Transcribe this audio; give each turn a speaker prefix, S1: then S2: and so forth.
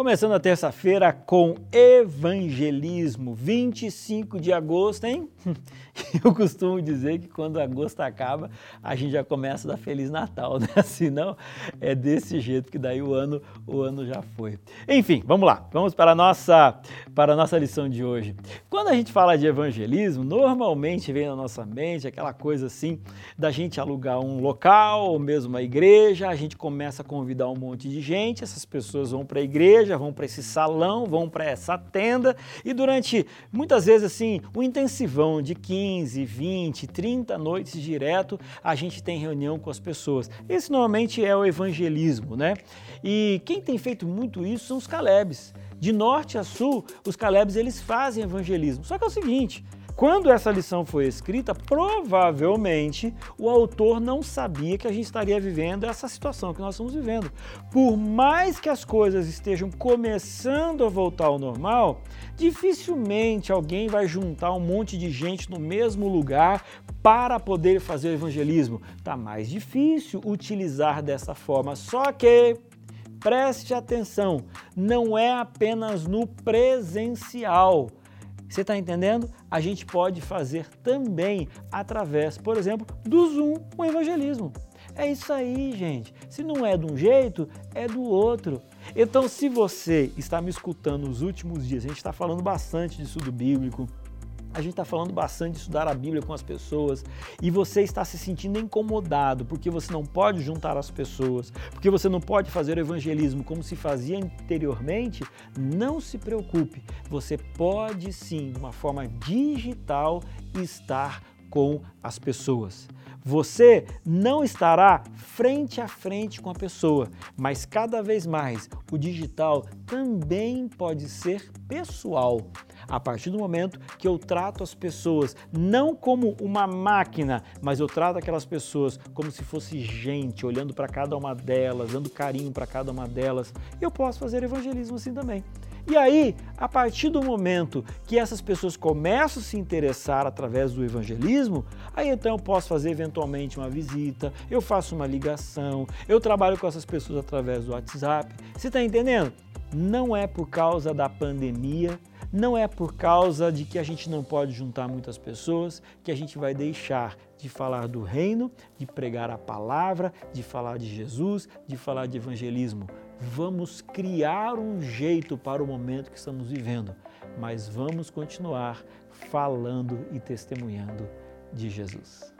S1: Começando a terça-feira com evangelismo, 25 de agosto, hein? Eu costumo dizer que quando agosto acaba, a gente já começa a dar Feliz Natal, né? Se não, é desse jeito que daí o ano, o ano já foi. Enfim, vamos lá, vamos para a nossa, para a nossa lição de hoje. Quando a gente fala de evangelismo, normalmente vem na nossa mente aquela coisa assim da gente alugar um local ou mesmo uma igreja, a gente começa a convidar um monte de gente, essas pessoas vão para a igreja, igreja, vão para esse salão, vão para essa tenda e durante muitas vezes assim, um intensivão de 15, 20, 30 noites direto, a gente tem reunião com as pessoas. Esse normalmente é o evangelismo, né? E quem tem feito muito isso são os Calebes. De norte a sul, os Calebes eles fazem evangelismo. Só que é o seguinte, quando essa lição foi escrita, provavelmente o autor não sabia que a gente estaria vivendo essa situação que nós estamos vivendo. Por mais que as coisas estejam começando a voltar ao normal, dificilmente alguém vai juntar um monte de gente no mesmo lugar para poder fazer o evangelismo. Tá mais difícil utilizar dessa forma. Só que preste atenção, não é apenas no presencial você está entendendo? A gente pode fazer também através, por exemplo, do Zoom o evangelismo. É isso aí, gente. Se não é de um jeito, é do outro. Então, se você está me escutando nos últimos dias, a gente está falando bastante de estudo bíblico, a gente está falando bastante de estudar a Bíblia com as pessoas e você está se sentindo incomodado porque você não pode juntar as pessoas, porque você não pode fazer o evangelismo como se fazia anteriormente, não se preocupe. Você pode sim, de uma forma digital, estar com as pessoas. Você não estará frente a frente com a pessoa, mas cada vez mais o digital também pode ser pessoal. A partir do momento que eu trato as pessoas não como uma máquina, mas eu trato aquelas pessoas como se fosse gente, olhando para cada uma delas, dando carinho para cada uma delas, eu posso fazer evangelismo assim também. E aí, a partir do momento que essas pessoas começam a se interessar através do evangelismo, aí então eu posso fazer eventualmente uma visita, eu faço uma ligação, eu trabalho com essas pessoas através do WhatsApp. Você está entendendo? Não é por causa da pandemia, não é por causa de que a gente não pode juntar muitas pessoas que a gente vai deixar de falar do reino, de pregar a palavra, de falar de Jesus, de falar de evangelismo. Vamos criar um jeito para o momento que estamos vivendo, mas vamos continuar falando e testemunhando de Jesus.